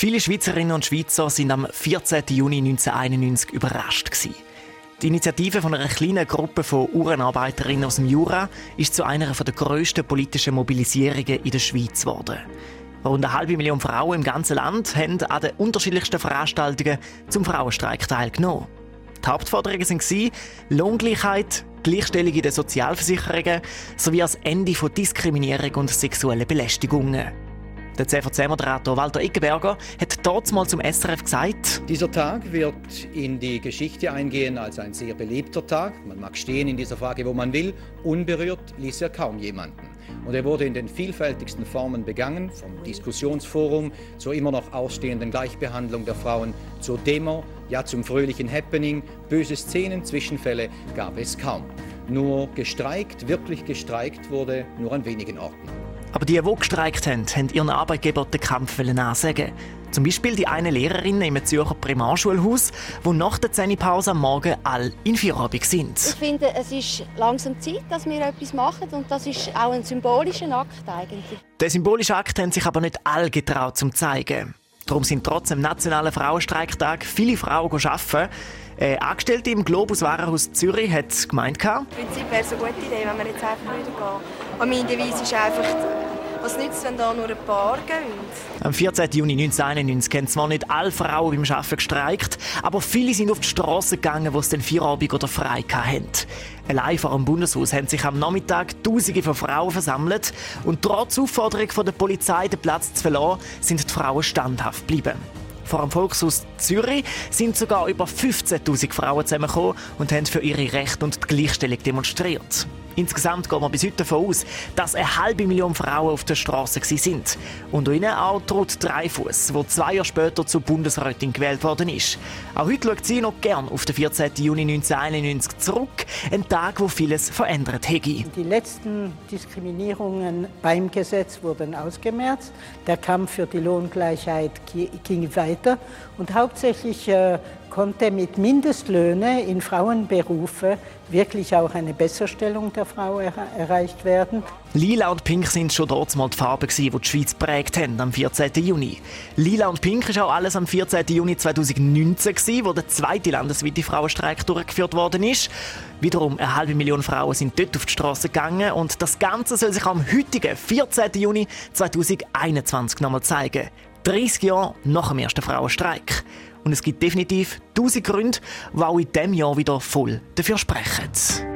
Viele Schweizerinnen und Schweizer sind am 14. Juni 1991 überrascht gewesen. Die Initiative von einer kleinen Gruppe von Uhrenarbeiterinnen aus dem Jura ist zu einer der grössten politischen Mobilisierungen in der Schweiz geworden. Rund eine halbe Million Frauen im ganzen Land haben an den unterschiedlichsten Veranstaltungen zum Frauenstreik teilgenommen. Die Hauptforderungen waren Lohngleichheit, Gleichstellung in den Sozialversicherungen sowie das Ende von Diskriminierung und sexuellen Belästigungen. Der CVC-Moderator Walter Ickenberger hat dort mal zum SRF gesagt, dieser Tag wird in die Geschichte eingehen als ein sehr beliebter Tag. Man mag stehen in dieser Frage, wo man will. Unberührt ließ er kaum jemanden. Und er wurde in den vielfältigsten Formen begangen, vom Diskussionsforum zur immer noch ausstehenden Gleichbehandlung der Frauen, zur Demo, ja zum fröhlichen Happening. Böse Szenen, Zwischenfälle gab es kaum. Nur gestreikt, wirklich gestreikt wurde nur an wenigen Orten. Aber die, die gestreikt haben, haben ihren Arbeitgeber den Kampf ansagen. Zum Beispiel die eine Lehrerin im Zürcher Primarschulhaus, wo nach der Zähnepause am Morgen all in Feierabend sind. Ich finde, es ist langsam Zeit, dass wir etwas machen und das ist auch ein symbolischer Akt eigentlich. Der symbolische Akt haben sich aber nicht alle getraut zum zeigen. Darum sind trotz dem nationalen Frauenstreiktag viele Frauen arbeiten. Äh, Angestellte im Globus Warenhaus Zürich hat gemeint. Im Prinzip wäre es eine gute Idee, wenn wir jetzt einfach wieder gehen. Und meine Devise ist einfach, was nützt es, wenn da nur ein paar gehen? Am 14. Juni 1991 haben zwar nicht alle Frauen beim Arbeiten gestreikt, aber viele sind auf die Straße gegangen, wo sie den Feierabend oder frei hatten. Allein vor dem Bundeshaus haben sich am Nachmittag Tausende von Frauen versammelt und trotz Aufforderung von der Polizei, den Platz zu verlassen, sind die Frauen standhaft geblieben. Vor dem Volkshaus Zürich sind sogar über 15.000 Frauen zusammengekommen und haben für ihre Rechte und die Gleichstellung demonstriert. Insgesamt geht man bis heute davon aus, dass eine halbe Million Frauen auf der Straße sind. Und ihnen auch Ruth Dreifuss, die zwei Jahre später zur Bundesrätin gewählt worden ist. Auch heute schaut sie noch gern auf den 14. Juni 1991 zurück, ein Tag, wo vieles verändert hätte. Die letzten Diskriminierungen beim Gesetz wurden ausgemerzt. Der Kampf für die Lohngleichheit ging weiter und hauptsächlich äh, konnte mit Mindestlöhne in Frauenberufe wirklich auch eine Besserstellung der Frau er erreicht werden. Lila und Pink sind schon dort mal die Farben, die die Schweiz prägt haben am 14. Juni. Lila und Pink ist auch alles am 14. Juni 2019, wo der zweite landesweite Frauenstreik durchgeführt worden ist. Wiederum eine halbe Million Frauen sind dort auf die Straße gegangen und das Ganze soll sich am heutigen 14. Juni 2021 nochmal zeigen. 30 Jahre nach dem ersten Frauenstreik. Und es gibt definitiv tausend Gründe, die auch in diesem Jahr wieder voll dafür sprechen.